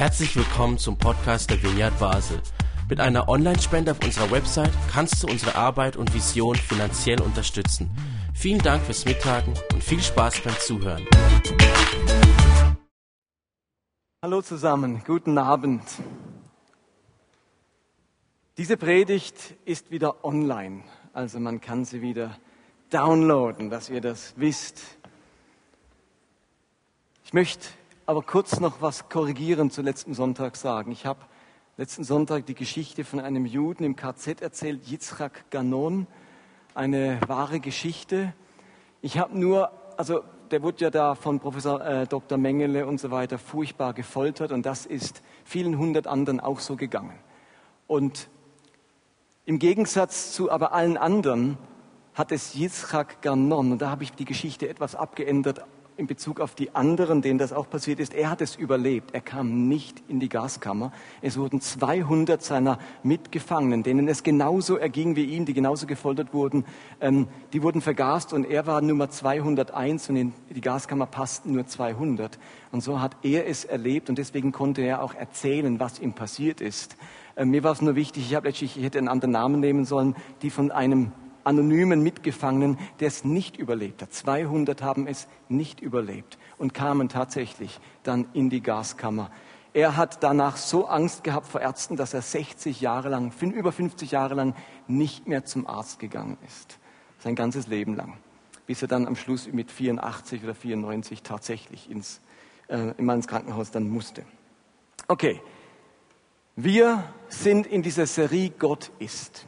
Herzlich willkommen zum Podcast der Vineyard Basel. Mit einer Online-Spende auf unserer Website kannst du unsere Arbeit und Vision finanziell unterstützen. Vielen Dank fürs Mittagen und viel Spaß beim Zuhören. Hallo zusammen, guten Abend. Diese Predigt ist wieder online, also man kann sie wieder downloaden, dass ihr das wisst. Ich möchte aber kurz noch was korrigieren zu letzten Sonntag sagen. Ich habe letzten Sonntag die Geschichte von einem Juden im KZ erzählt, Yitzhak Ganon, eine wahre Geschichte. Ich habe nur, also der wurde ja da von Professor äh, Dr. Mengele und so weiter furchtbar gefoltert und das ist vielen hundert anderen auch so gegangen. Und im Gegensatz zu aber allen anderen hat es Yitzhak Ganon, und da habe ich die Geschichte etwas abgeändert, in Bezug auf die anderen, denen das auch passiert ist, er hat es überlebt. Er kam nicht in die Gaskammer. Es wurden 200 seiner Mitgefangenen, denen es genauso erging wie ihm, die genauso gefoltert wurden, ähm, die wurden vergast und er war Nummer 201 und in die Gaskammer passten nur 200. Und so hat er es erlebt und deswegen konnte er auch erzählen, was ihm passiert ist. Ähm, mir war es nur wichtig, ich letztlich, ich hätte einen anderen Namen nehmen sollen, die von einem anonymen Mitgefangenen, der es nicht überlebt hat. 200 haben es nicht überlebt und kamen tatsächlich dann in die Gaskammer. Er hat danach so Angst gehabt vor Ärzten, dass er 60 Jahre lang, über 50 Jahre lang nicht mehr zum Arzt gegangen ist. Sein ganzes Leben lang. Bis er dann am Schluss mit 84 oder 94 tatsächlich ins, äh, immer ins Krankenhaus dann musste. Okay. Wir sind in dieser Serie Gott ist.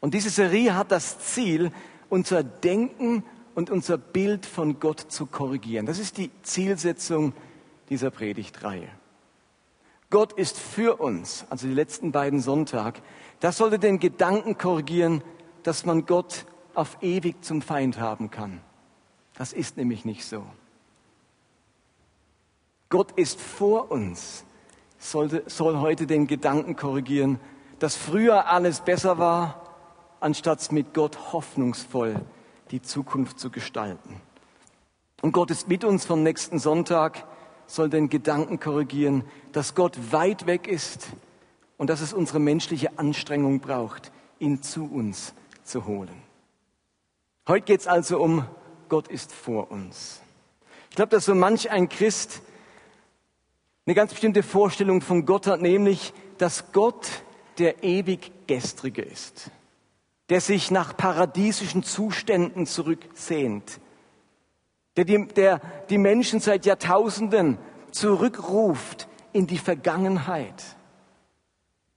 Und diese Serie hat das Ziel, unser Denken und unser Bild von Gott zu korrigieren. Das ist die Zielsetzung dieser Predigtreihe. Gott ist für uns, also die letzten beiden Sonntag. Das sollte den Gedanken korrigieren, dass man Gott auf ewig zum Feind haben kann. Das ist nämlich nicht so. Gott ist vor uns, sollte, soll heute den Gedanken korrigieren, dass früher alles besser war anstatt mit Gott hoffnungsvoll die Zukunft zu gestalten. Und Gott ist mit uns vom nächsten Sonntag, soll den Gedanken korrigieren, dass Gott weit weg ist und dass es unsere menschliche Anstrengung braucht, ihn zu uns zu holen. Heute geht es also um Gott ist vor uns. Ich glaube, dass so manch ein Christ eine ganz bestimmte Vorstellung von Gott hat, nämlich, dass Gott der ewig Gestrige ist der sich nach paradiesischen Zuständen zurücksehnt, der die, der die Menschen seit Jahrtausenden zurückruft in die Vergangenheit,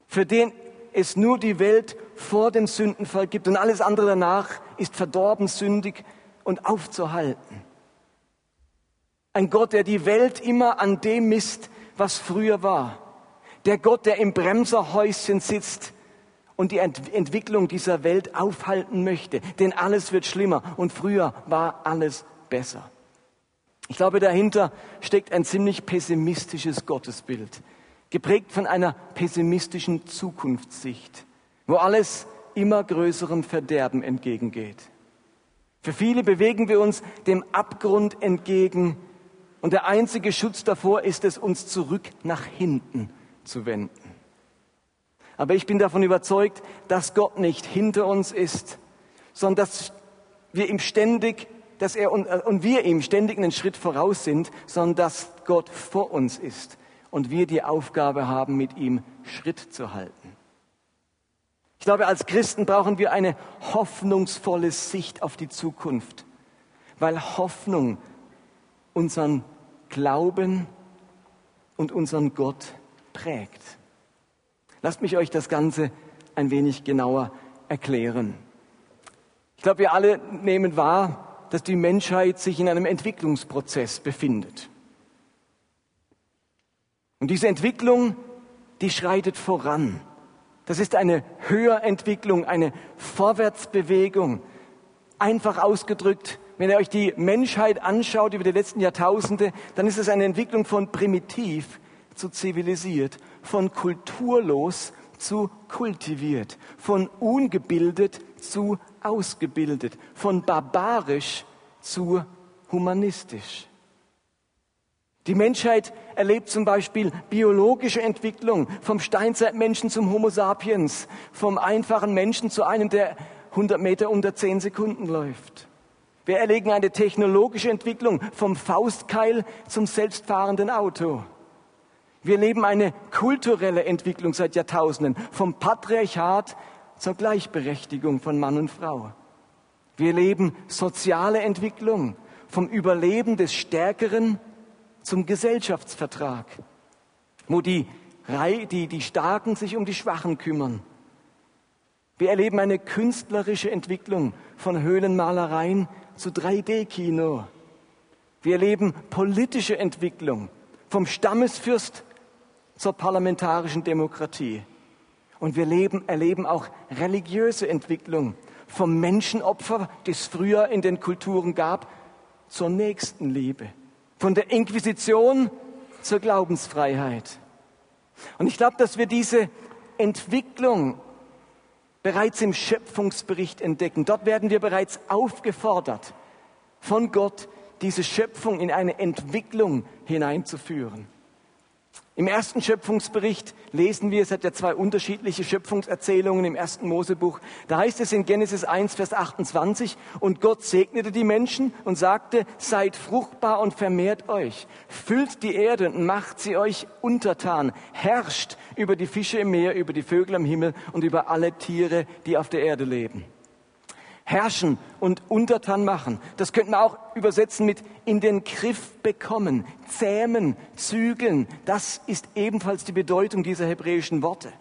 für den es nur die Welt vor dem Sündenfall gibt und alles andere danach ist verdorben, sündig und aufzuhalten. Ein Gott, der die Welt immer an dem misst, was früher war. Der Gott, der im Bremserhäuschen sitzt und die Ent Entwicklung dieser Welt aufhalten möchte. Denn alles wird schlimmer und früher war alles besser. Ich glaube, dahinter steckt ein ziemlich pessimistisches Gottesbild, geprägt von einer pessimistischen Zukunftssicht, wo alles immer größerem Verderben entgegengeht. Für viele bewegen wir uns dem Abgrund entgegen und der einzige Schutz davor ist es, uns zurück nach hinten zu wenden. Aber ich bin davon überzeugt, dass Gott nicht hinter uns ist, sondern dass wir ihm ständig, dass er und, äh, und wir ihm ständig einen Schritt voraus sind, sondern dass Gott vor uns ist und wir die Aufgabe haben, mit ihm Schritt zu halten. Ich glaube, als Christen brauchen wir eine hoffnungsvolle Sicht auf die Zukunft, weil Hoffnung unseren Glauben und unseren Gott prägt. Lasst mich euch das Ganze ein wenig genauer erklären. Ich glaube, wir alle nehmen wahr, dass die Menschheit sich in einem Entwicklungsprozess befindet. Und diese Entwicklung, die schreitet voran. Das ist eine Höherentwicklung, eine Vorwärtsbewegung. Einfach ausgedrückt, wenn ihr euch die Menschheit anschaut über die letzten Jahrtausende, dann ist es eine Entwicklung von primitiv zu zivilisiert, von kulturlos zu kultiviert, von ungebildet zu ausgebildet, von barbarisch zu humanistisch. Die Menschheit erlebt zum Beispiel biologische Entwicklung vom Steinzeitmenschen zum Homo sapiens, vom einfachen Menschen zu einem, der 100 Meter unter 10 Sekunden läuft. Wir erleben eine technologische Entwicklung vom Faustkeil zum selbstfahrenden Auto. Wir erleben eine kulturelle Entwicklung seit Jahrtausenden, vom Patriarchat zur Gleichberechtigung von Mann und Frau. Wir erleben soziale Entwicklung, vom Überleben des Stärkeren zum Gesellschaftsvertrag, wo die, die, die Starken sich um die Schwachen kümmern. Wir erleben eine künstlerische Entwicklung von Höhlenmalereien zu 3D-Kino. Wir erleben politische Entwicklung vom Stammesfürst zur parlamentarischen Demokratie. Und wir leben, erleben auch religiöse Entwicklung vom Menschenopfer, das es früher in den Kulturen gab, zur Nächstenliebe. Von der Inquisition zur Glaubensfreiheit. Und ich glaube, dass wir diese Entwicklung bereits im Schöpfungsbericht entdecken. Dort werden wir bereits aufgefordert, von Gott diese Schöpfung in eine Entwicklung hineinzuführen. Im ersten Schöpfungsbericht lesen wir, es hat ja zwei unterschiedliche Schöpfungserzählungen im ersten Mosebuch. Da heißt es in Genesis 1, Vers 28, und Gott segnete die Menschen und sagte, seid fruchtbar und vermehrt euch, füllt die Erde und macht sie euch untertan, herrscht über die Fische im Meer, über die Vögel am Himmel und über alle Tiere, die auf der Erde leben herrschen und untertan machen. Das könnte man auch übersetzen mit in den Griff bekommen, zähmen, zügeln. Das ist ebenfalls die Bedeutung dieser hebräischen Worte.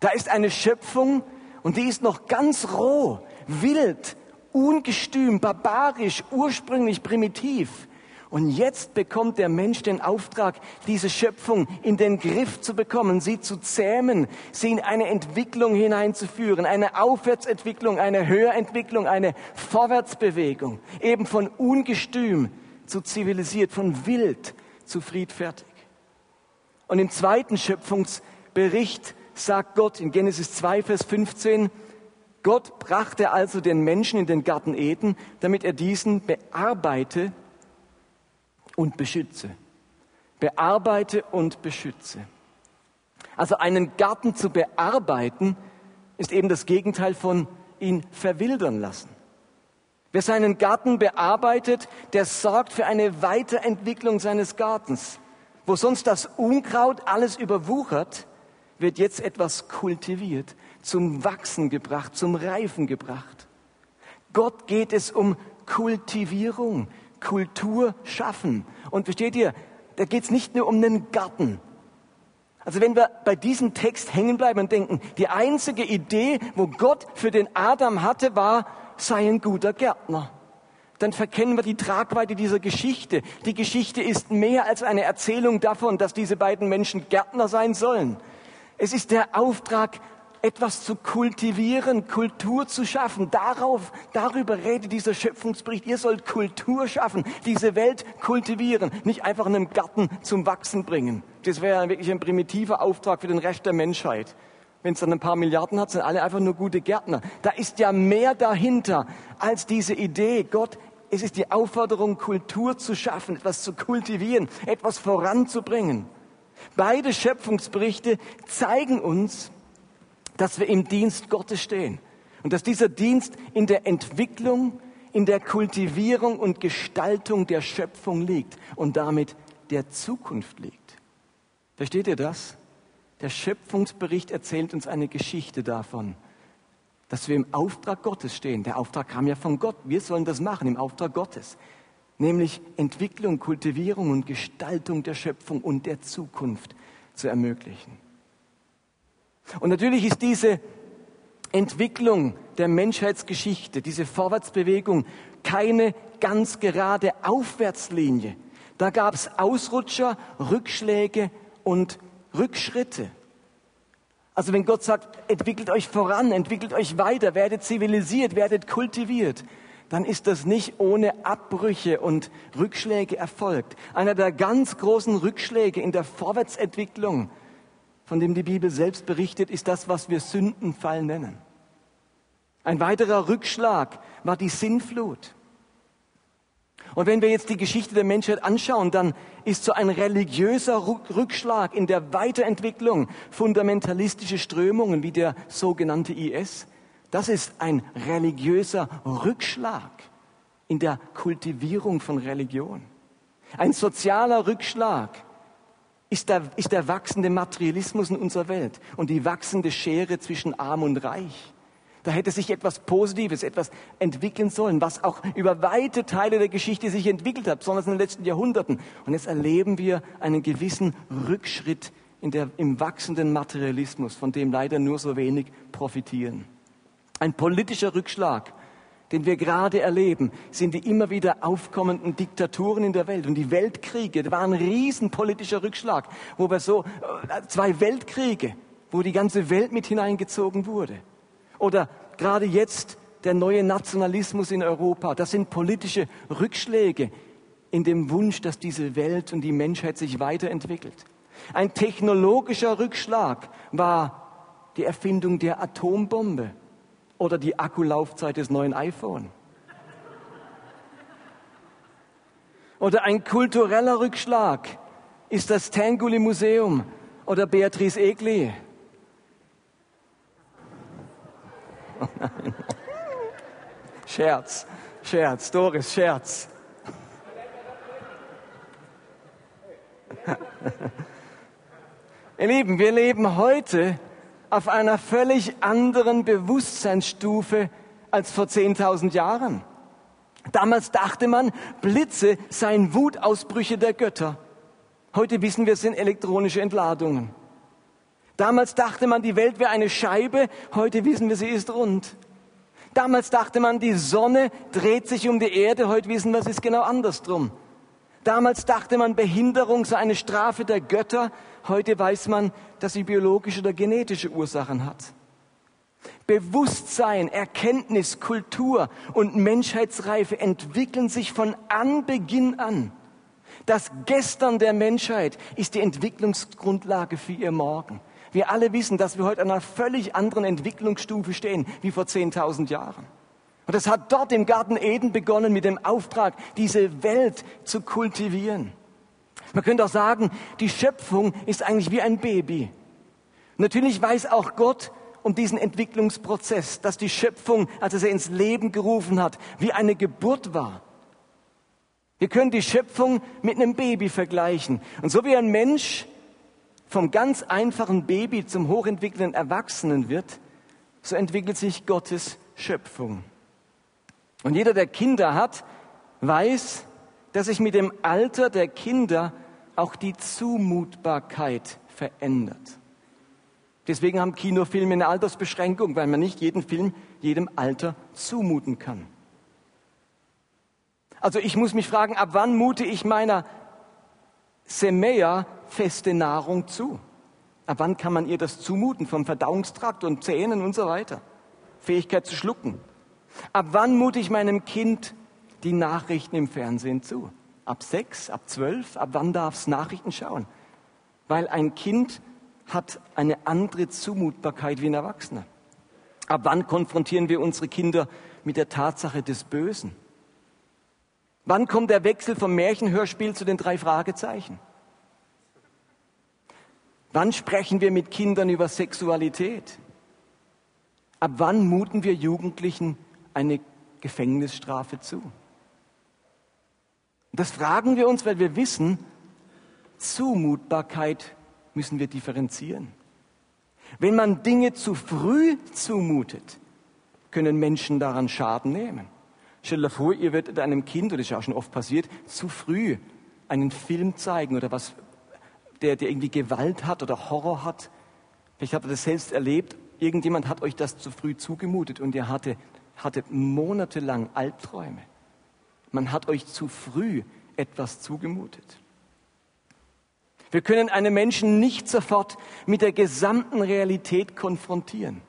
Da ist eine Schöpfung und die ist noch ganz roh, wild, ungestüm, barbarisch, ursprünglich primitiv. Und jetzt bekommt der Mensch den Auftrag, diese Schöpfung in den Griff zu bekommen, sie zu zähmen, sie in eine Entwicklung hineinzuführen, eine Aufwärtsentwicklung, eine Höherentwicklung, eine Vorwärtsbewegung, eben von ungestüm zu zivilisiert, von wild zu friedfertig. Und im zweiten Schöpfungsbericht sagt Gott in Genesis 2, Vers 15, Gott brachte also den Menschen in den Garten Eden, damit er diesen bearbeite und beschütze. Bearbeite und beschütze. Also einen Garten zu bearbeiten, ist eben das Gegenteil von ihn verwildern lassen. Wer seinen Garten bearbeitet, der sorgt für eine Weiterentwicklung seines Gartens. Wo sonst das Unkraut alles überwuchert, wird jetzt etwas kultiviert, zum Wachsen gebracht, zum Reifen gebracht. Gott geht es um Kultivierung. Kultur schaffen. Und versteht ihr, da geht es nicht nur um einen Garten. Also wenn wir bei diesem Text hängen bleiben und denken, die einzige Idee, wo Gott für den Adam hatte, war, sei ein guter Gärtner. Dann verkennen wir die Tragweite dieser Geschichte. Die Geschichte ist mehr als eine Erzählung davon, dass diese beiden Menschen Gärtner sein sollen. Es ist der Auftrag etwas zu kultivieren, Kultur zu schaffen. Darauf, darüber redet dieser Schöpfungsbericht. Ihr sollt Kultur schaffen, diese Welt kultivieren, nicht einfach einen Garten zum Wachsen bringen. Das wäre wirklich ein primitiver Auftrag für den Rest der Menschheit. Wenn es dann ein paar Milliarden hat, sind alle einfach nur gute Gärtner. Da ist ja mehr dahinter als diese Idee. Gott, es ist die Aufforderung, Kultur zu schaffen, etwas zu kultivieren, etwas voranzubringen. Beide Schöpfungsberichte zeigen uns, dass wir im Dienst Gottes stehen und dass dieser Dienst in der Entwicklung, in der Kultivierung und Gestaltung der Schöpfung liegt und damit der Zukunft liegt. Versteht ihr das? Der Schöpfungsbericht erzählt uns eine Geschichte davon, dass wir im Auftrag Gottes stehen. Der Auftrag kam ja von Gott. Wir sollen das machen im Auftrag Gottes. Nämlich Entwicklung, Kultivierung und Gestaltung der Schöpfung und der Zukunft zu ermöglichen. Und natürlich ist diese Entwicklung der Menschheitsgeschichte, diese Vorwärtsbewegung keine ganz gerade Aufwärtslinie. Da gab es Ausrutscher, Rückschläge und Rückschritte. Also wenn Gott sagt, entwickelt euch voran, entwickelt euch weiter, werdet zivilisiert, werdet kultiviert, dann ist das nicht ohne Abbrüche und Rückschläge erfolgt. Einer der ganz großen Rückschläge in der Vorwärtsentwicklung von dem die Bibel selbst berichtet, ist das, was wir Sündenfall nennen. Ein weiterer Rückschlag war die Sinnflut. Und wenn wir jetzt die Geschichte der Menschheit anschauen, dann ist so ein religiöser Rückschlag in der Weiterentwicklung fundamentalistische Strömungen wie der sogenannte IS, das ist ein religiöser Rückschlag in der Kultivierung von Religion. Ein sozialer Rückschlag ist der, ist der wachsende Materialismus in unserer Welt und die wachsende Schere zwischen Arm und Reich. Da hätte sich etwas Positives, etwas entwickeln sollen, was auch über weite Teile der Geschichte sich entwickelt hat, besonders in den letzten Jahrhunderten. Und jetzt erleben wir einen gewissen Rückschritt in der, im wachsenden Materialismus, von dem leider nur so wenig profitieren. Ein politischer Rückschlag, den wir gerade erleben, sind die immer wieder aufkommenden Diktaturen in der Welt und die Weltkriege. Das war ein riesenpolitischer Rückschlag, wo wir so äh, zwei Weltkriege, wo die ganze Welt mit hineingezogen wurde. Oder gerade jetzt der neue Nationalismus in Europa. Das sind politische Rückschläge in dem Wunsch, dass diese Welt und die Menschheit sich weiterentwickelt. Ein technologischer Rückschlag war die Erfindung der Atombombe oder die Akkulaufzeit des neuen iPhone. Oder ein kultureller Rückschlag ist das Tanguli Museum oder Beatrice Egli. Oh. Scherz, Scherz, Doris, Scherz. Ihr Lieben, wir leben heute auf einer völlig anderen Bewusstseinsstufe als vor 10.000 Jahren. Damals dachte man, Blitze seien Wutausbrüche der Götter. Heute wissen wir, es sind elektronische Entladungen. Damals dachte man, die Welt wäre eine Scheibe, heute wissen wir, sie ist rund. Damals dachte man, die Sonne dreht sich um die Erde, heute wissen wir, es ist genau andersrum. Damals dachte man, Behinderung sei eine Strafe der Götter, heute weiß man, dass sie biologische oder genetische Ursachen hat. Bewusstsein, Erkenntnis, Kultur und Menschheitsreife entwickeln sich von Anbeginn an. Das Gestern der Menschheit ist die Entwicklungsgrundlage für ihr Morgen. Wir alle wissen, dass wir heute an einer völlig anderen Entwicklungsstufe stehen wie vor 10.000 Jahren. Und das hat dort im Garten Eden begonnen mit dem Auftrag, diese Welt zu kultivieren. Man könnte auch sagen, die Schöpfung ist eigentlich wie ein Baby. Natürlich weiß auch Gott um diesen Entwicklungsprozess, dass die Schöpfung, als er sie ins Leben gerufen hat, wie eine Geburt war. Wir können die Schöpfung mit einem Baby vergleichen. Und so wie ein Mensch vom ganz einfachen Baby zum hochentwickelten Erwachsenen wird, so entwickelt sich Gottes Schöpfung. Und jeder, der Kinder hat, weiß, dass sich mit dem Alter der Kinder auch die Zumutbarkeit verändert. Deswegen haben Kinofilme eine Altersbeschränkung, weil man nicht jeden Film jedem Alter zumuten kann. Also ich muss mich fragen, ab wann mute ich meiner Semea feste Nahrung zu? Ab wann kann man ihr das zumuten vom Verdauungstrakt und Zähnen und so weiter? Fähigkeit zu schlucken. Ab wann mute ich meinem Kind die Nachrichten im Fernsehen zu? Ab sechs, ab zwölf, ab wann darf es Nachrichten schauen? Weil ein Kind hat eine andere Zumutbarkeit wie ein Erwachsener. Ab wann konfrontieren wir unsere Kinder mit der Tatsache des Bösen? Wann kommt der Wechsel vom Märchenhörspiel zu den drei Fragezeichen? Wann sprechen wir mit Kindern über Sexualität? Ab wann muten wir Jugendlichen eine Gefängnisstrafe zu? Das fragen wir uns, weil wir wissen, Zumutbarkeit müssen wir differenzieren. Wenn man Dinge zu früh zumutet, können Menschen daran Schaden nehmen. Stell dir vor, ihr werdet einem Kind, oder das ist ja auch schon oft passiert, zu früh einen Film zeigen oder was, der, der irgendwie Gewalt hat oder Horror hat. Vielleicht habt ihr das selbst erlebt. Irgendjemand hat euch das zu früh zugemutet und ihr hattet, hattet monatelang Albträume. Man hat euch zu früh etwas zugemutet. Wir können einen Menschen nicht sofort mit der gesamten Realität konfrontieren.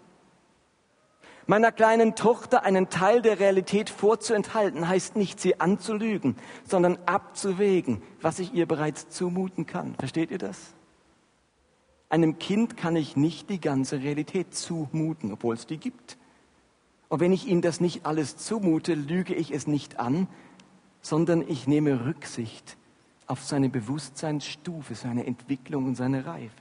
Meiner kleinen Tochter einen Teil der Realität vorzuenthalten, heißt nicht, sie anzulügen, sondern abzuwägen, was ich ihr bereits zumuten kann. Versteht ihr das? Einem Kind kann ich nicht die ganze Realität zumuten, obwohl es die gibt. Und wenn ich ihm das nicht alles zumute, lüge ich es nicht an, sondern ich nehme Rücksicht auf seine Bewusstseinsstufe, seine Entwicklung und seine Reife.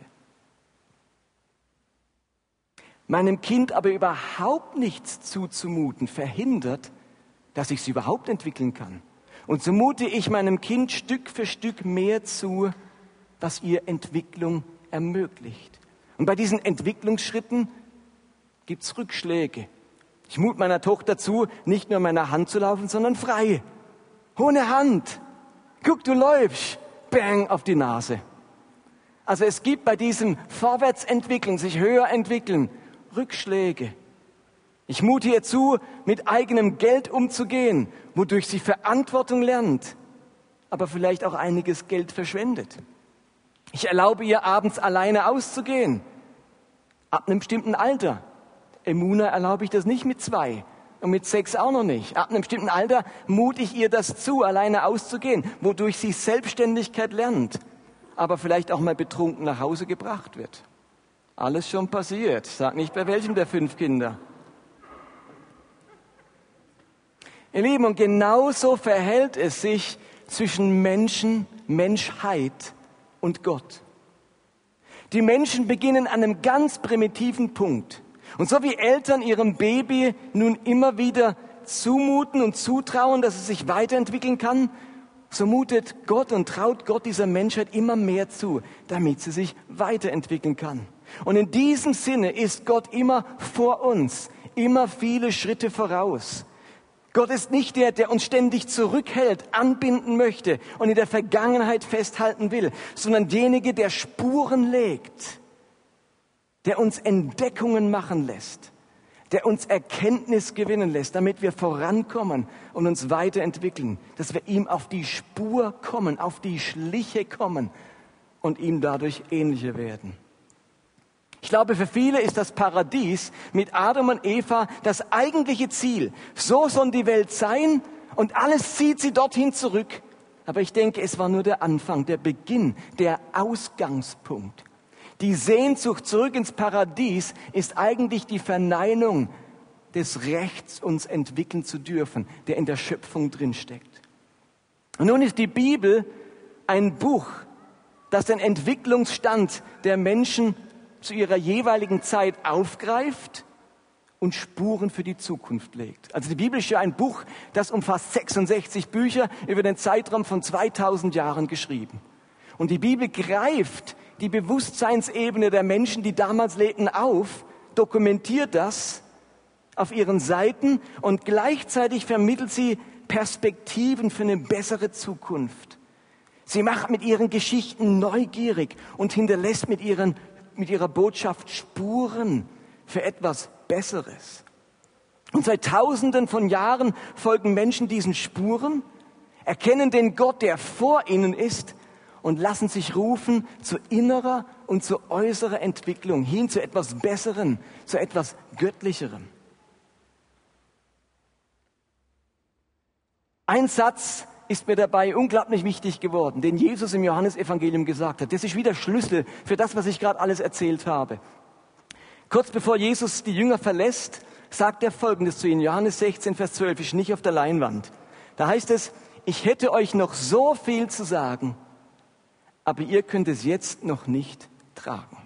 Meinem Kind aber überhaupt nichts zuzumuten, verhindert, dass ich sie überhaupt entwickeln kann. Und so mute ich meinem Kind Stück für Stück mehr zu, was ihr Entwicklung ermöglicht. Und bei diesen Entwicklungsschritten gibt's Rückschläge. Ich mute meiner Tochter zu, nicht nur meiner Hand zu laufen, sondern frei. Ohne Hand. Guck, du läufst. Bang auf die Nase. Also es gibt bei diesem Vorwärtsentwickeln, sich höher entwickeln, Rückschläge. Ich mute ihr zu, mit eigenem Geld umzugehen, wodurch sie Verantwortung lernt, aber vielleicht auch einiges Geld verschwendet. Ich erlaube ihr abends alleine auszugehen, ab einem bestimmten Alter. Emuna erlaube ich das nicht mit zwei und mit sechs auch noch nicht. Ab einem bestimmten Alter mute ich ihr das zu, alleine auszugehen, wodurch sie Selbstständigkeit lernt, aber vielleicht auch mal betrunken nach Hause gebracht wird. Alles schon passiert. Sag nicht bei welchem der fünf Kinder. Ihr Lieben, und genauso verhält es sich zwischen Menschen, Menschheit und Gott. Die Menschen beginnen an einem ganz primitiven Punkt. Und so wie Eltern ihrem Baby nun immer wieder zumuten und zutrauen, dass es sich weiterentwickeln kann, so mutet Gott und traut Gott dieser Menschheit immer mehr zu, damit sie sich weiterentwickeln kann. Und in diesem Sinne ist Gott immer vor uns, immer viele Schritte voraus. Gott ist nicht der, der uns ständig zurückhält, anbinden möchte und in der Vergangenheit festhalten will, sondern derjenige, der Spuren legt, der uns Entdeckungen machen lässt, der uns Erkenntnis gewinnen lässt, damit wir vorankommen und uns weiterentwickeln, dass wir ihm auf die Spur kommen, auf die Schliche kommen und ihm dadurch ähnlicher werden. Ich glaube, für viele ist das Paradies mit Adam und Eva das eigentliche Ziel. So soll die Welt sein und alles zieht sie dorthin zurück. Aber ich denke, es war nur der Anfang, der Beginn, der Ausgangspunkt. Die Sehnsucht zurück ins Paradies ist eigentlich die Verneinung des Rechts, uns entwickeln zu dürfen, der in der Schöpfung drinsteckt. Und nun ist die Bibel ein Buch, das den Entwicklungsstand der Menschen zu ihrer jeweiligen Zeit aufgreift und Spuren für die Zukunft legt. Also die Bibel ist ja ein Buch, das umfasst 66 Bücher über den Zeitraum von 2000 Jahren geschrieben. Und die Bibel greift die Bewusstseinsebene der Menschen, die damals lebten, auf, dokumentiert das auf ihren Seiten und gleichzeitig vermittelt sie Perspektiven für eine bessere Zukunft. Sie macht mit ihren Geschichten neugierig und hinterlässt mit ihren mit ihrer Botschaft Spuren für etwas Besseres. Und seit Tausenden von Jahren folgen Menschen diesen Spuren, erkennen den Gott, der vor ihnen ist, und lassen sich rufen zu innerer und zu äußerer Entwicklung, hin zu etwas Besseren, zu etwas Göttlicherem. Ein Satz ist mir dabei unglaublich wichtig geworden, den Jesus im Johannesevangelium gesagt hat. Das ist wieder Schlüssel für das, was ich gerade alles erzählt habe. Kurz bevor Jesus die Jünger verlässt, sagt er Folgendes zu ihnen. Johannes 16, Vers 12 ist nicht auf der Leinwand. Da heißt es, ich hätte euch noch so viel zu sagen, aber ihr könnt es jetzt noch nicht tragen.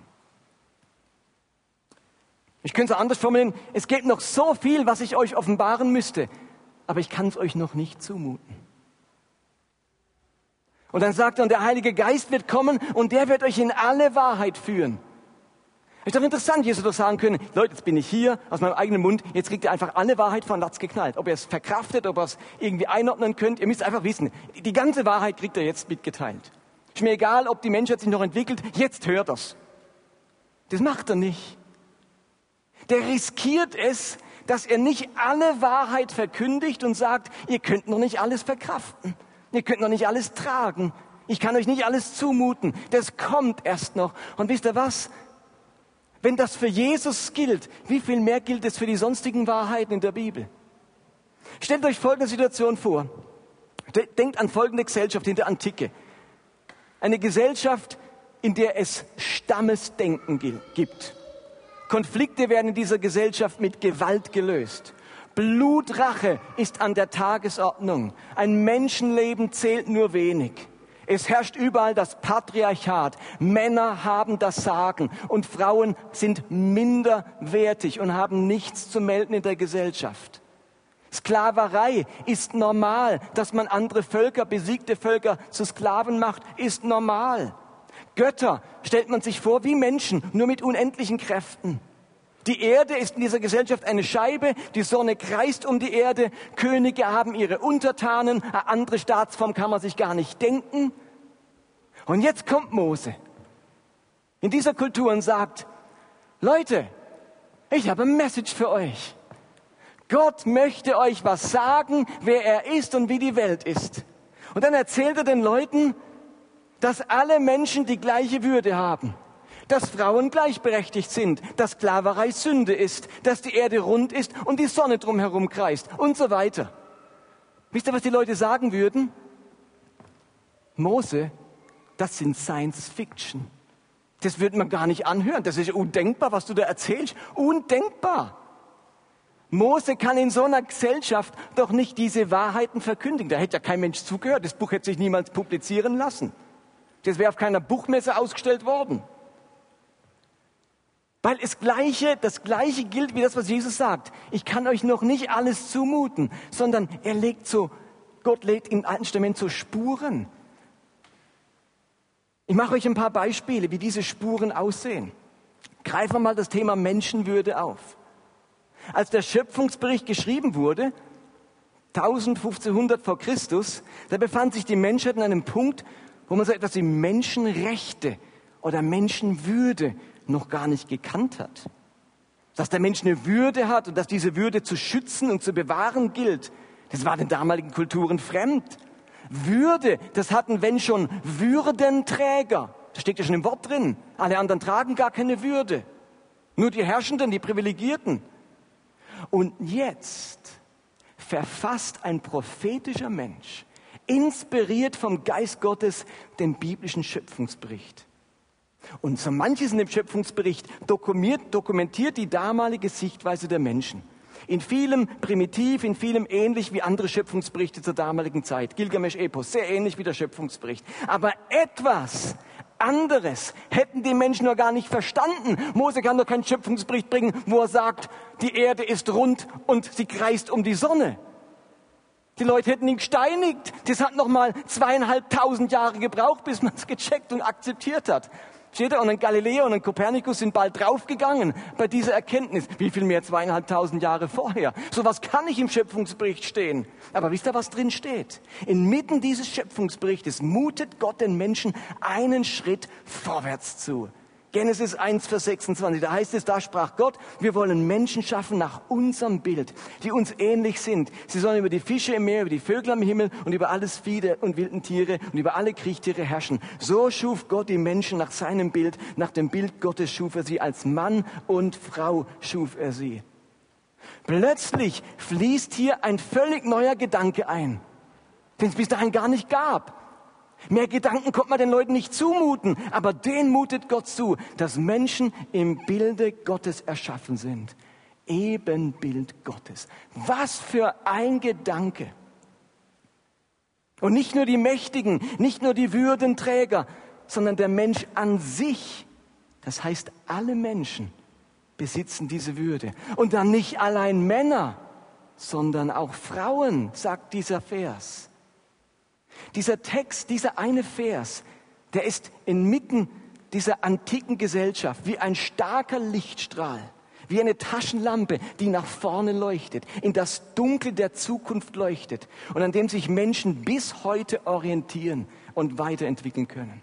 Ich könnte es anders formulieren, es gibt noch so viel, was ich euch offenbaren müsste, aber ich kann es euch noch nicht zumuten. Und dann sagt er, und der Heilige Geist wird kommen und der wird euch in alle Wahrheit führen. Ist doch interessant, Jesus doch sagen können, Leute, jetzt bin ich hier aus meinem eigenen Mund, jetzt kriegt ihr einfach alle Wahrheit von Latz geknallt. Ob ihr es verkraftet, ob ihr es irgendwie einordnen könnt, ihr müsst einfach wissen, die ganze Wahrheit kriegt ihr jetzt mitgeteilt. Ist mir egal, ob die Menschheit sich noch entwickelt, jetzt hört das. Das macht er nicht. Der riskiert es, dass er nicht alle Wahrheit verkündigt und sagt, ihr könnt noch nicht alles verkraften. Ihr könnt noch nicht alles tragen. Ich kann euch nicht alles zumuten. Das kommt erst noch. Und wisst ihr was? Wenn das für Jesus gilt, wie viel mehr gilt es für die sonstigen Wahrheiten in der Bibel? Stellt euch folgende Situation vor. Denkt an folgende Gesellschaft in der Antike. Eine Gesellschaft, in der es Stammesdenken gibt. Konflikte werden in dieser Gesellschaft mit Gewalt gelöst. Blutrache ist an der Tagesordnung. Ein Menschenleben zählt nur wenig. Es herrscht überall das Patriarchat. Männer haben das Sagen und Frauen sind minderwertig und haben nichts zu melden in der Gesellschaft. Sklaverei ist normal. Dass man andere Völker, besiegte Völker zu Sklaven macht, ist normal. Götter stellt man sich vor wie Menschen, nur mit unendlichen Kräften. Die Erde ist in dieser Gesellschaft eine Scheibe, die Sonne kreist um die Erde, Könige haben ihre Untertanen, eine andere Staatsform kann man sich gar nicht denken. Und jetzt kommt Mose in dieser Kultur und sagt, Leute, ich habe ein Message für euch. Gott möchte euch was sagen, wer er ist und wie die Welt ist. Und dann erzählt er den Leuten, dass alle Menschen die gleiche Würde haben dass Frauen gleichberechtigt sind, dass Sklaverei Sünde ist, dass die Erde rund ist und die Sonne drumherum kreist und so weiter. Wisst ihr, was die Leute sagen würden? Mose, das sind Science Fiction. Das würde man gar nicht anhören. Das ist undenkbar, was du da erzählst. Undenkbar. Mose kann in so einer Gesellschaft doch nicht diese Wahrheiten verkündigen. Da hätte ja kein Mensch zugehört. Das Buch hätte sich niemals publizieren lassen. Das wäre auf keiner Buchmesse ausgestellt worden. Weil es gleiche, das gleiche gilt wie das, was Jesus sagt. Ich kann euch noch nicht alles zumuten, sondern er legt so, Gott legt im Alten Testament so Spuren. Ich mache euch ein paar Beispiele, wie diese Spuren aussehen. Greifen wir mal das Thema Menschenwürde auf. Als der Schöpfungsbericht geschrieben wurde, 1500 vor Christus, da befand sich die Menschheit an einem Punkt, wo man so etwas wie Menschenrechte oder Menschenwürde noch gar nicht gekannt hat. Dass der Mensch eine Würde hat und dass diese Würde zu schützen und zu bewahren gilt, das war den damaligen Kulturen fremd. Würde, das hatten wenn schon Würdenträger. Das steht ja schon im Wort drin. Alle anderen tragen gar keine Würde. Nur die Herrschenden, die Privilegierten. Und jetzt verfasst ein prophetischer Mensch, inspiriert vom Geist Gottes, den biblischen Schöpfungsbericht. Und so manches in dem Schöpfungsbericht dokumentiert die damalige Sichtweise der Menschen. In vielem primitiv, in vielem ähnlich wie andere Schöpfungsberichte zur damaligen Zeit. Gilgamesch-Epos, sehr ähnlich wie der Schöpfungsbericht. Aber etwas anderes hätten die Menschen noch gar nicht verstanden. Mose kann doch keinen Schöpfungsbericht bringen, wo er sagt, die Erde ist rund und sie kreist um die Sonne. Die Leute hätten ihn gesteinigt. Das hat noch mal zweieinhalbtausend Jahre gebraucht, bis man es gecheckt und akzeptiert hat. Steht da? Und ein Galileo und ein Kopernikus sind bald draufgegangen bei dieser Erkenntnis. Wie viel mehr zweieinhalbtausend Jahre vorher? So was kann nicht im Schöpfungsbericht stehen. Aber wisst ihr, was drin steht? Inmitten dieses Schöpfungsberichtes mutet Gott den Menschen einen Schritt vorwärts zu. Genesis 1, Vers 26, da heißt es, da sprach Gott, wir wollen Menschen schaffen nach unserem Bild, die uns ähnlich sind. Sie sollen über die Fische im Meer, über die Vögel am Himmel und über alles Vieh und wilden Tiere und über alle Kriechtiere herrschen. So schuf Gott die Menschen nach seinem Bild, nach dem Bild Gottes schuf er sie, als Mann und Frau schuf er sie. Plötzlich fließt hier ein völlig neuer Gedanke ein, den es bis dahin gar nicht gab. Mehr Gedanken kommt man den Leuten nicht zumuten, aber den mutet Gott zu, dass Menschen im Bilde Gottes erschaffen sind. Ebenbild Gottes. Was für ein Gedanke. Und nicht nur die Mächtigen, nicht nur die Würdenträger, sondern der Mensch an sich. Das heißt, alle Menschen besitzen diese Würde. Und dann nicht allein Männer, sondern auch Frauen, sagt dieser Vers. Dieser Text, dieser eine Vers, der ist inmitten dieser antiken Gesellschaft wie ein starker Lichtstrahl, wie eine Taschenlampe, die nach vorne leuchtet, in das Dunkel der Zukunft leuchtet und an dem sich Menschen bis heute orientieren und weiterentwickeln können.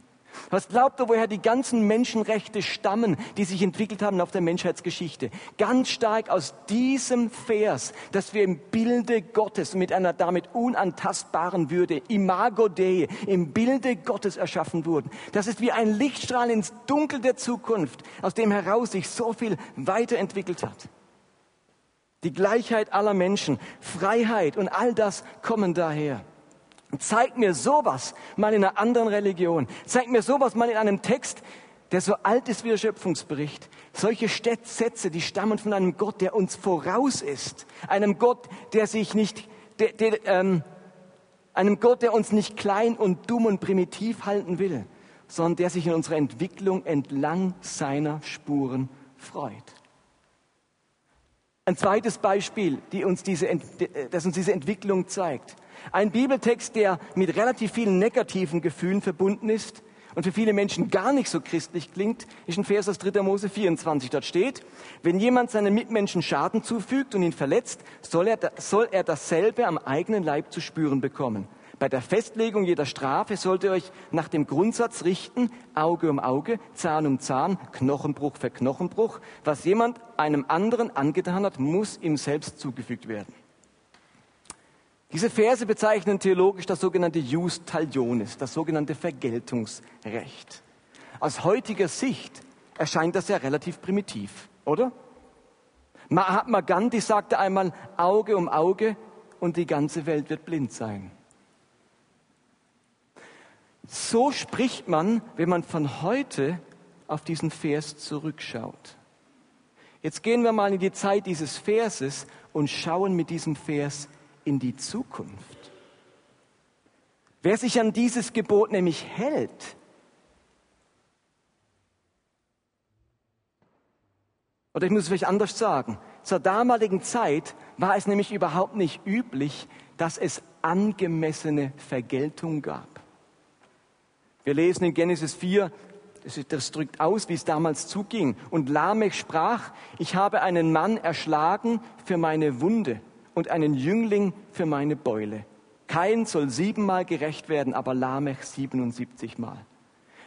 Was glaubt ihr, woher die ganzen Menschenrechte stammen, die sich entwickelt haben auf der Menschheitsgeschichte? Ganz stark aus diesem Vers, dass wir im Bilde Gottes mit einer damit unantastbaren Würde, Imago Dei, im Bilde Gottes erschaffen wurden. Das ist wie ein Lichtstrahl ins Dunkel der Zukunft, aus dem heraus sich so viel weiterentwickelt hat. Die Gleichheit aller Menschen, Freiheit und all das kommen daher. Zeig mir sowas mal in einer anderen Religion. Zeig mir sowas mal in einem Text, der so alt ist wie der Schöpfungsbericht. Solche Sätze, die stammen von einem Gott, der uns voraus ist. Einem Gott, der sich nicht, der, der, ähm, einem Gott, der uns nicht klein und dumm und primitiv halten will, sondern der sich in unserer Entwicklung entlang seiner Spuren freut. Ein zweites Beispiel, die uns diese, das uns diese Entwicklung zeigt. Ein Bibeltext, der mit relativ vielen negativen Gefühlen verbunden ist, und für viele Menschen gar nicht so christlich klingt, ist ein Vers aus 3. Mose 24. Dort steht, wenn jemand seinen Mitmenschen Schaden zufügt und ihn verletzt, soll er, soll er dasselbe am eigenen Leib zu spüren bekommen. Bei der Festlegung jeder Strafe sollt ihr euch nach dem Grundsatz richten, Auge um Auge, Zahn um Zahn, Knochenbruch für Knochenbruch. Was jemand einem anderen angetan hat, muss ihm selbst zugefügt werden. Diese Verse bezeichnen theologisch das sogenannte Jus talionis, das sogenannte Vergeltungsrecht. Aus heutiger Sicht erscheint das ja relativ primitiv, oder? Mahatma Gandhi sagte einmal Auge um Auge und die ganze Welt wird blind sein. So spricht man, wenn man von heute auf diesen Vers zurückschaut. Jetzt gehen wir mal in die Zeit dieses Verses und schauen mit diesem Vers in die Zukunft. Wer sich an dieses Gebot nämlich hält, oder ich muss es vielleicht anders sagen, zur damaligen Zeit war es nämlich überhaupt nicht üblich, dass es angemessene Vergeltung gab. Wir lesen in Genesis 4, das drückt aus, wie es damals zuging. Und Lamech sprach, ich habe einen Mann erschlagen für meine Wunde und einen Jüngling für meine Beule. Kein soll siebenmal gerecht werden, aber Lamech 77 Mal.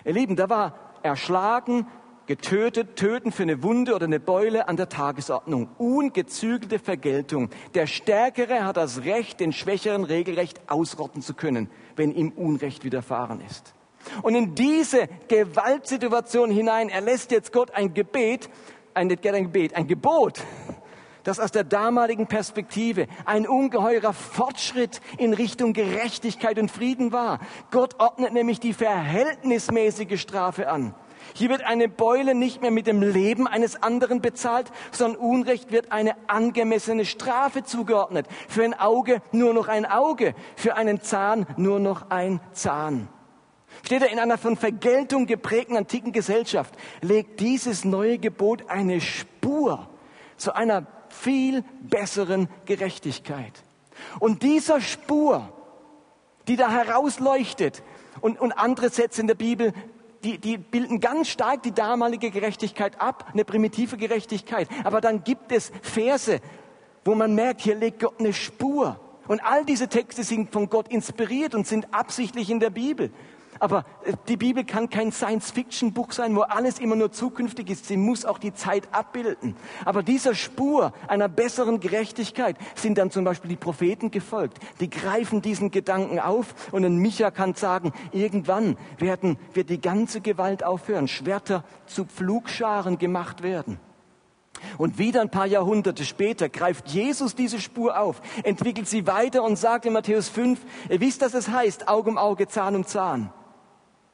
Ihr Lieben, da war erschlagen, getötet, töten für eine Wunde oder eine Beule an der Tagesordnung. Ungezügelte Vergeltung. Der Stärkere hat das Recht, den Schwächeren regelrecht ausrotten zu können, wenn ihm Unrecht widerfahren ist. Und in diese Gewaltsituation hinein erlässt jetzt Gott ein Gebet, ein, ein Gebet, ein Gebot, das aus der damaligen Perspektive ein ungeheurer Fortschritt in Richtung Gerechtigkeit und Frieden war. Gott ordnet nämlich die verhältnismäßige Strafe an. Hier wird eine Beule nicht mehr mit dem Leben eines anderen bezahlt, sondern Unrecht wird eine angemessene Strafe zugeordnet. Für ein Auge nur noch ein Auge, für einen Zahn nur noch ein Zahn. Steht er in einer von Vergeltung geprägten antiken Gesellschaft, legt dieses neue Gebot eine Spur zu einer viel besseren Gerechtigkeit. Und dieser Spur, die da herausleuchtet und, und andere Sätze in der Bibel, die, die bilden ganz stark die damalige Gerechtigkeit ab, eine primitive Gerechtigkeit. Aber dann gibt es Verse, wo man merkt, hier legt Gott eine Spur. Und all diese Texte sind von Gott inspiriert und sind absichtlich in der Bibel. Aber äh, die Bibel kann kein Science-Fiction-Buch sein, wo alles immer nur zukünftig ist. Sie muss auch die Zeit abbilden. Aber dieser Spur einer besseren Gerechtigkeit sind dann zum Beispiel die Propheten gefolgt. Die greifen diesen Gedanken auf und ein Micha kann sagen, irgendwann werden, wird die ganze Gewalt aufhören, Schwerter zu Pflugscharen gemacht werden. Und wieder ein paar Jahrhunderte später greift Jesus diese Spur auf, entwickelt sie weiter und sagt in Matthäus 5, ihr wisst, dass es heißt, Auge um Auge, Zahn um Zahn.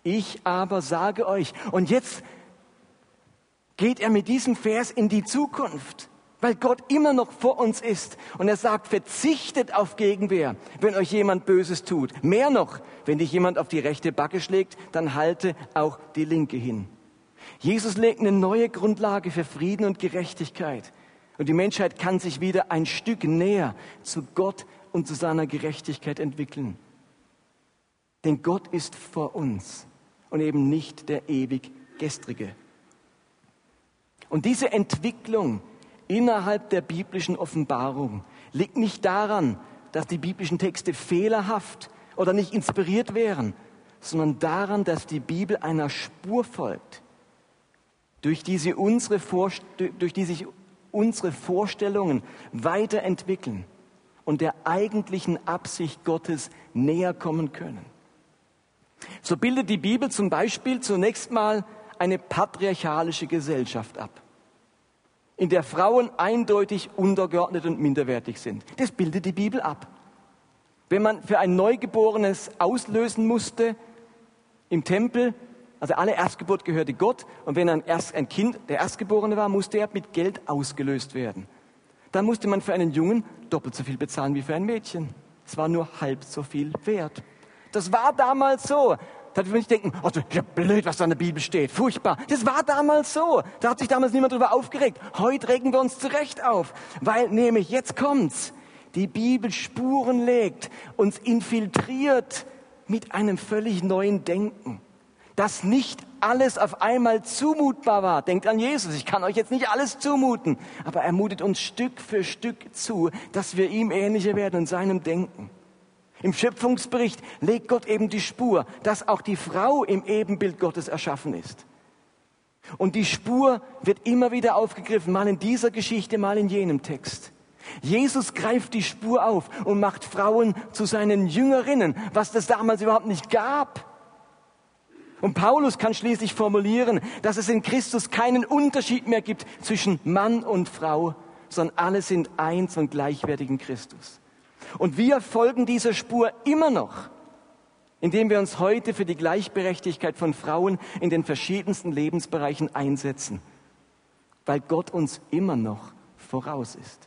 Ich aber sage euch, und jetzt geht er mit diesem Vers in die Zukunft, weil Gott immer noch vor uns ist. Und er sagt, verzichtet auf Gegenwehr, wenn euch jemand Böses tut. Mehr noch, wenn dich jemand auf die rechte Backe schlägt, dann halte auch die linke hin. Jesus legt eine neue Grundlage für Frieden und Gerechtigkeit. Und die Menschheit kann sich wieder ein Stück näher zu Gott und zu seiner Gerechtigkeit entwickeln. Denn Gott ist vor uns und eben nicht der ewig gestrige. Und diese Entwicklung innerhalb der biblischen Offenbarung liegt nicht daran, dass die biblischen Texte fehlerhaft oder nicht inspiriert wären, sondern daran, dass die Bibel einer Spur folgt, durch die, sie unsere durch die sich unsere Vorstellungen weiterentwickeln und der eigentlichen Absicht Gottes näher kommen können. So bildet die Bibel zum Beispiel zunächst mal eine patriarchalische Gesellschaft ab, in der Frauen eindeutig untergeordnet und minderwertig sind. Das bildet die Bibel ab. Wenn man für ein Neugeborenes auslösen musste im Tempel, also alle Erstgeburt gehörte Gott und wenn ein, Erst, ein Kind der Erstgeborene war, musste er mit Geld ausgelöst werden. Dann musste man für einen Jungen doppelt so viel bezahlen wie für ein Mädchen. Es war nur halb so viel wert. Das war damals so. Da würde ich denken, oh, ja blöd, was da in der Bibel steht. Furchtbar. Das war damals so. Da hat sich damals niemand drüber aufgeregt. Heute regen wir uns zurecht auf. Weil nämlich, jetzt kommt's. Die Bibel Spuren legt, uns infiltriert mit einem völlig neuen Denken dass nicht alles auf einmal zumutbar war. Denkt an Jesus, ich kann euch jetzt nicht alles zumuten, aber er mutet uns Stück für Stück zu, dass wir ihm ähnlicher werden und seinem Denken. Im Schöpfungsbericht legt Gott eben die Spur, dass auch die Frau im Ebenbild Gottes erschaffen ist. Und die Spur wird immer wieder aufgegriffen, mal in dieser Geschichte, mal in jenem Text. Jesus greift die Spur auf und macht Frauen zu seinen Jüngerinnen, was das damals überhaupt nicht gab. Und Paulus kann schließlich formulieren, dass es in Christus keinen Unterschied mehr gibt zwischen Mann und Frau, sondern alle sind eins und gleichwertig in Christus. Und wir folgen dieser Spur immer noch, indem wir uns heute für die Gleichberechtigkeit von Frauen in den verschiedensten Lebensbereichen einsetzen, weil Gott uns immer noch voraus ist.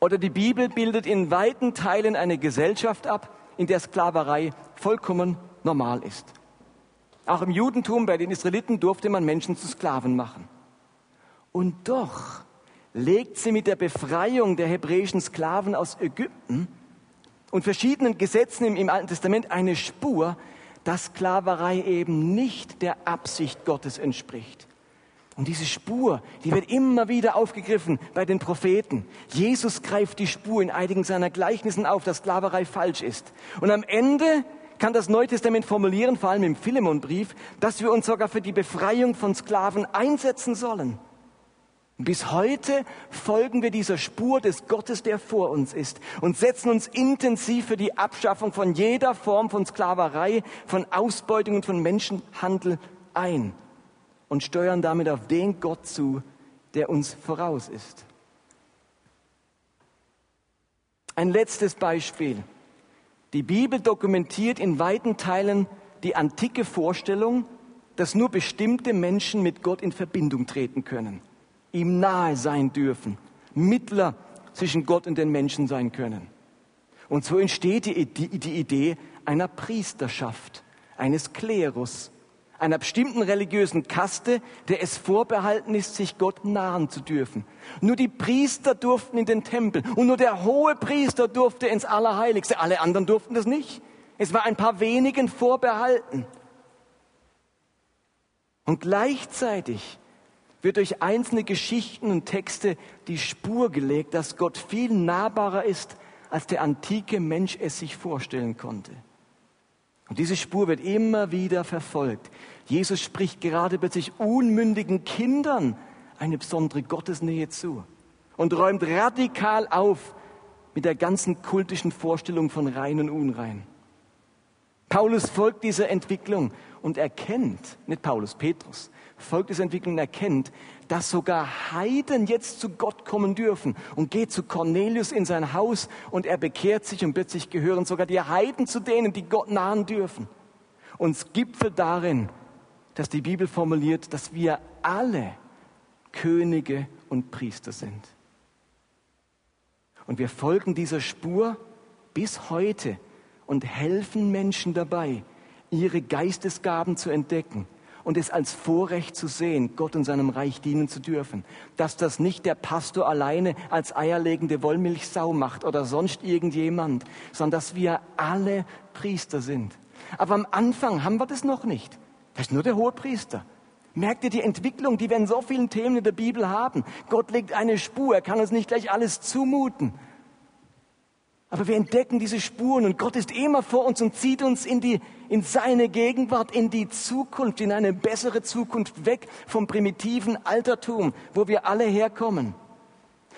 Oder die Bibel bildet in weiten Teilen eine Gesellschaft ab, in der Sklaverei vollkommen normal ist. Auch im Judentum bei den Israeliten durfte man Menschen zu Sklaven machen. Und doch legt sie mit der Befreiung der hebräischen Sklaven aus Ägypten und verschiedenen Gesetzen im, im Alten Testament eine Spur, dass Sklaverei eben nicht der Absicht Gottes entspricht. Und diese Spur, die wird immer wieder aufgegriffen bei den Propheten. Jesus greift die Spur in einigen seiner Gleichnissen auf, dass Sklaverei falsch ist. Und am Ende kann das Neue Testament formulieren, vor allem im Philemonbrief, dass wir uns sogar für die Befreiung von Sklaven einsetzen sollen. Bis heute folgen wir dieser Spur des Gottes, der vor uns ist und setzen uns intensiv für die Abschaffung von jeder Form von Sklaverei, von Ausbeutung und von Menschenhandel ein und steuern damit auf den Gott zu, der uns voraus ist. Ein letztes Beispiel. Die Bibel dokumentiert in weiten Teilen die antike Vorstellung, dass nur bestimmte Menschen mit Gott in Verbindung treten können, ihm nahe sein dürfen, Mittler zwischen Gott und den Menschen sein können. Und so entsteht die, die, die Idee einer Priesterschaft, eines Klerus, einer bestimmten religiösen Kaste, der es vorbehalten ist, sich Gott nahen zu dürfen. Nur die Priester durften in den Tempel und nur der hohe Priester durfte ins Allerheiligste. Alle anderen durften das nicht. Es war ein paar wenigen vorbehalten. Und gleichzeitig wird durch einzelne Geschichten und Texte die Spur gelegt, dass Gott viel nahbarer ist, als der antike Mensch es sich vorstellen konnte. Und diese Spur wird immer wieder verfolgt. Jesus spricht gerade plötzlich unmündigen Kindern eine besondere Gottesnähe zu und räumt radikal auf mit der ganzen kultischen Vorstellung von rein und unrein. Paulus folgt dieser Entwicklung und erkennt, nicht Paulus, Petrus, folgt dieser Entwicklung und erkennt, dass sogar Heiden jetzt zu Gott kommen dürfen und geht zu Cornelius in sein Haus und er bekehrt sich und plötzlich gehören sogar die Heiden zu denen, die Gott nahen dürfen. Und es gipfelt darin, dass die Bibel formuliert, dass wir alle Könige und Priester sind. Und wir folgen dieser Spur bis heute und helfen Menschen dabei, ihre Geistesgaben zu entdecken und es als Vorrecht zu sehen, Gott und seinem Reich dienen zu dürfen. Dass das nicht der Pastor alleine als eierlegende Wollmilchsau macht oder sonst irgendjemand, sondern dass wir alle Priester sind. Aber am Anfang haben wir das noch nicht. Das ist nur der hohe Priester. Merkt ihr die Entwicklung, die wir in so vielen Themen in der Bibel haben? Gott legt eine Spur, er kann uns nicht gleich alles zumuten. Aber wir entdecken diese Spuren und Gott ist immer vor uns und zieht uns in die, in seine Gegenwart, in die Zukunft, in eine bessere Zukunft, weg vom primitiven Altertum, wo wir alle herkommen.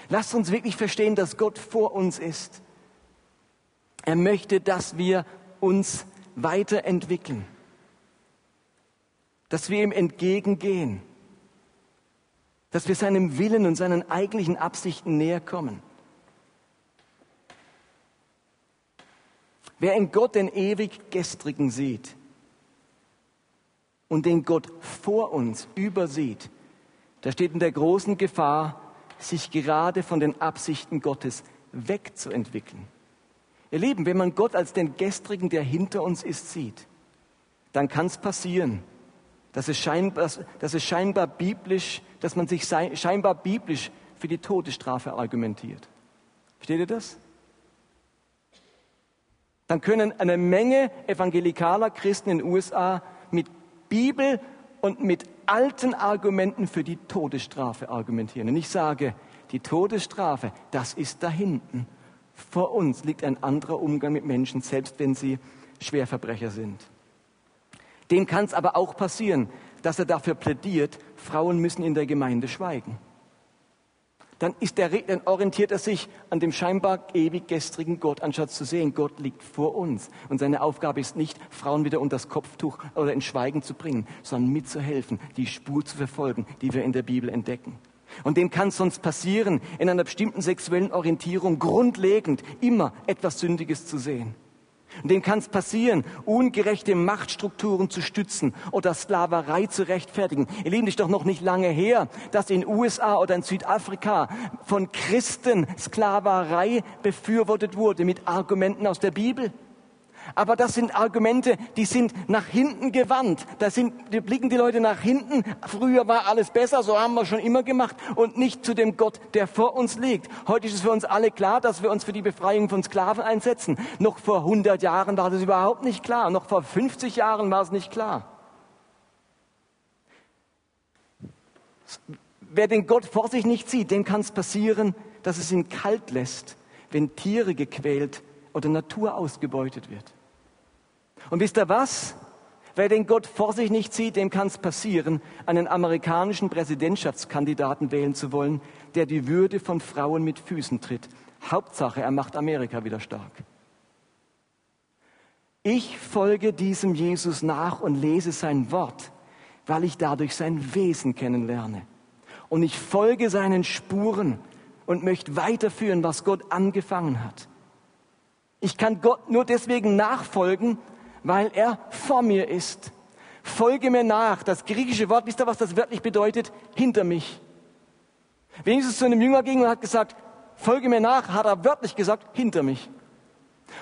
Lasst uns wirklich verstehen, dass Gott vor uns ist. Er möchte, dass wir uns weiterentwickeln, dass wir ihm entgegengehen, dass wir seinem Willen und seinen eigentlichen Absichten näher kommen. Wer in Gott den ewig Gestrigen sieht, und den Gott vor uns übersieht, der steht in der großen Gefahr, sich gerade von den Absichten Gottes wegzuentwickeln. Ihr Lieben, wenn man Gott als den Gestrigen, der hinter uns ist, sieht, dann kann es passieren, dass es, scheinbar, dass es scheinbar biblisch, dass man sich scheinbar biblisch für die Todesstrafe argumentiert. Versteht ihr das? Dann können eine Menge evangelikaler Christen in den USA mit Bibel und mit alten Argumenten für die Todesstrafe argumentieren. Und ich sage, die Todesstrafe, das ist da hinten. Vor uns liegt ein anderer Umgang mit Menschen, selbst wenn sie Schwerverbrecher sind. Dem kann es aber auch passieren, dass er dafür plädiert, Frauen müssen in der Gemeinde schweigen. Dann, ist der, dann orientiert er sich an dem scheinbar ewig gestrigen Gott, anstatt zu sehen, Gott liegt vor uns. Und seine Aufgabe ist nicht, Frauen wieder unter das Kopftuch oder in Schweigen zu bringen, sondern mitzuhelfen, die Spur zu verfolgen, die wir in der Bibel entdecken. Und dem kann sonst passieren, in einer bestimmten sexuellen Orientierung grundlegend immer etwas Sündiges zu sehen. Und dem kann es passieren, ungerechte Machtstrukturen zu stützen oder Sklaverei zu rechtfertigen. Ihr Lieben, ist doch noch nicht lange her, dass in USA oder in Südafrika von Christen Sklaverei befürwortet wurde mit Argumenten aus der Bibel. Aber das sind Argumente, die sind nach hinten gewandt. Da sind, die blicken die Leute nach hinten. Früher war alles besser, so haben wir schon immer gemacht und nicht zu dem Gott, der vor uns liegt. Heute ist es für uns alle klar, dass wir uns für die Befreiung von Sklaven einsetzen. Noch vor 100 Jahren war das überhaupt nicht klar. Noch vor 50 Jahren war es nicht klar. Wer den Gott vor sich nicht sieht, dem kann es passieren, dass es ihn kalt lässt, wenn Tiere gequält oder Natur ausgebeutet wird. Und wisst ihr was? Wer den Gott vor sich nicht sieht, dem kann es passieren, einen amerikanischen Präsidentschaftskandidaten wählen zu wollen, der die Würde von Frauen mit Füßen tritt. Hauptsache, er macht Amerika wieder stark. Ich folge diesem Jesus nach und lese sein Wort, weil ich dadurch sein Wesen kennenlerne. Und ich folge seinen Spuren und möchte weiterführen, was Gott angefangen hat. Ich kann Gott nur deswegen nachfolgen, weil er vor mir ist. Folge mir nach. Das griechische Wort, wisst ihr, was das wörtlich bedeutet? Hinter mich. Wenn Jesus zu einem Jünger ging und hat gesagt, folge mir nach, hat er wörtlich gesagt, hinter mich.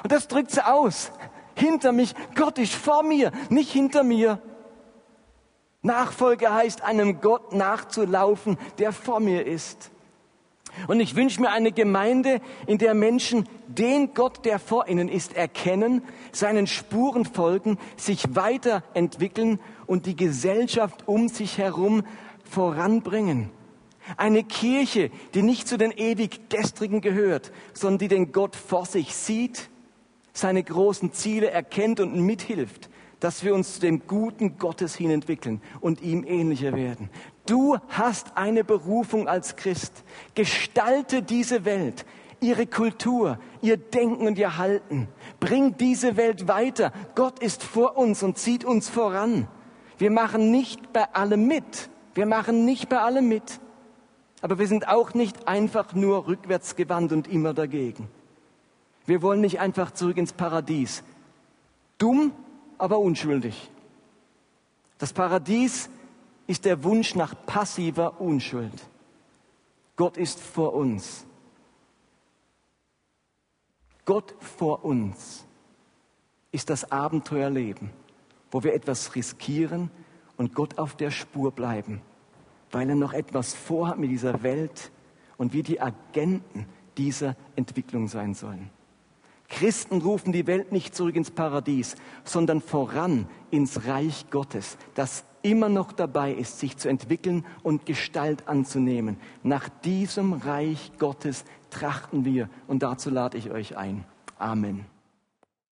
Und das drückt sie aus. Hinter mich. Gott ist vor mir, nicht hinter mir. Nachfolge heißt, einem Gott nachzulaufen, der vor mir ist. Und ich wünsche mir eine Gemeinde, in der Menschen den Gott, der vor ihnen ist, erkennen, seinen Spuren folgen, sich weiterentwickeln und die Gesellschaft um sich herum voranbringen. Eine Kirche, die nicht zu den ewig Gestrigen gehört, sondern die den Gott vor sich sieht, seine großen Ziele erkennt und mithilft, dass wir uns zu dem guten Gottes hin entwickeln und ihm ähnlicher werden. Du hast eine Berufung als Christ. Gestalte diese Welt, ihre Kultur, ihr Denken und ihr Halten. Bring diese Welt weiter. Gott ist vor uns und zieht uns voran. Wir machen nicht bei allem mit. Wir machen nicht bei allem mit. Aber wir sind auch nicht einfach nur rückwärts gewandt und immer dagegen. Wir wollen nicht einfach zurück ins Paradies. Dumm, aber unschuldig. Das Paradies ist der Wunsch nach passiver Unschuld. Gott ist vor uns. Gott vor uns ist das Abenteuerleben, wo wir etwas riskieren und Gott auf der Spur bleiben, weil er noch etwas vorhat mit dieser Welt und wir die Agenten dieser Entwicklung sein sollen. Christen rufen die Welt nicht zurück ins Paradies, sondern voran ins Reich Gottes, das immer noch dabei ist, sich zu entwickeln und Gestalt anzunehmen. Nach diesem Reich Gottes trachten wir und dazu lade ich euch ein. Amen.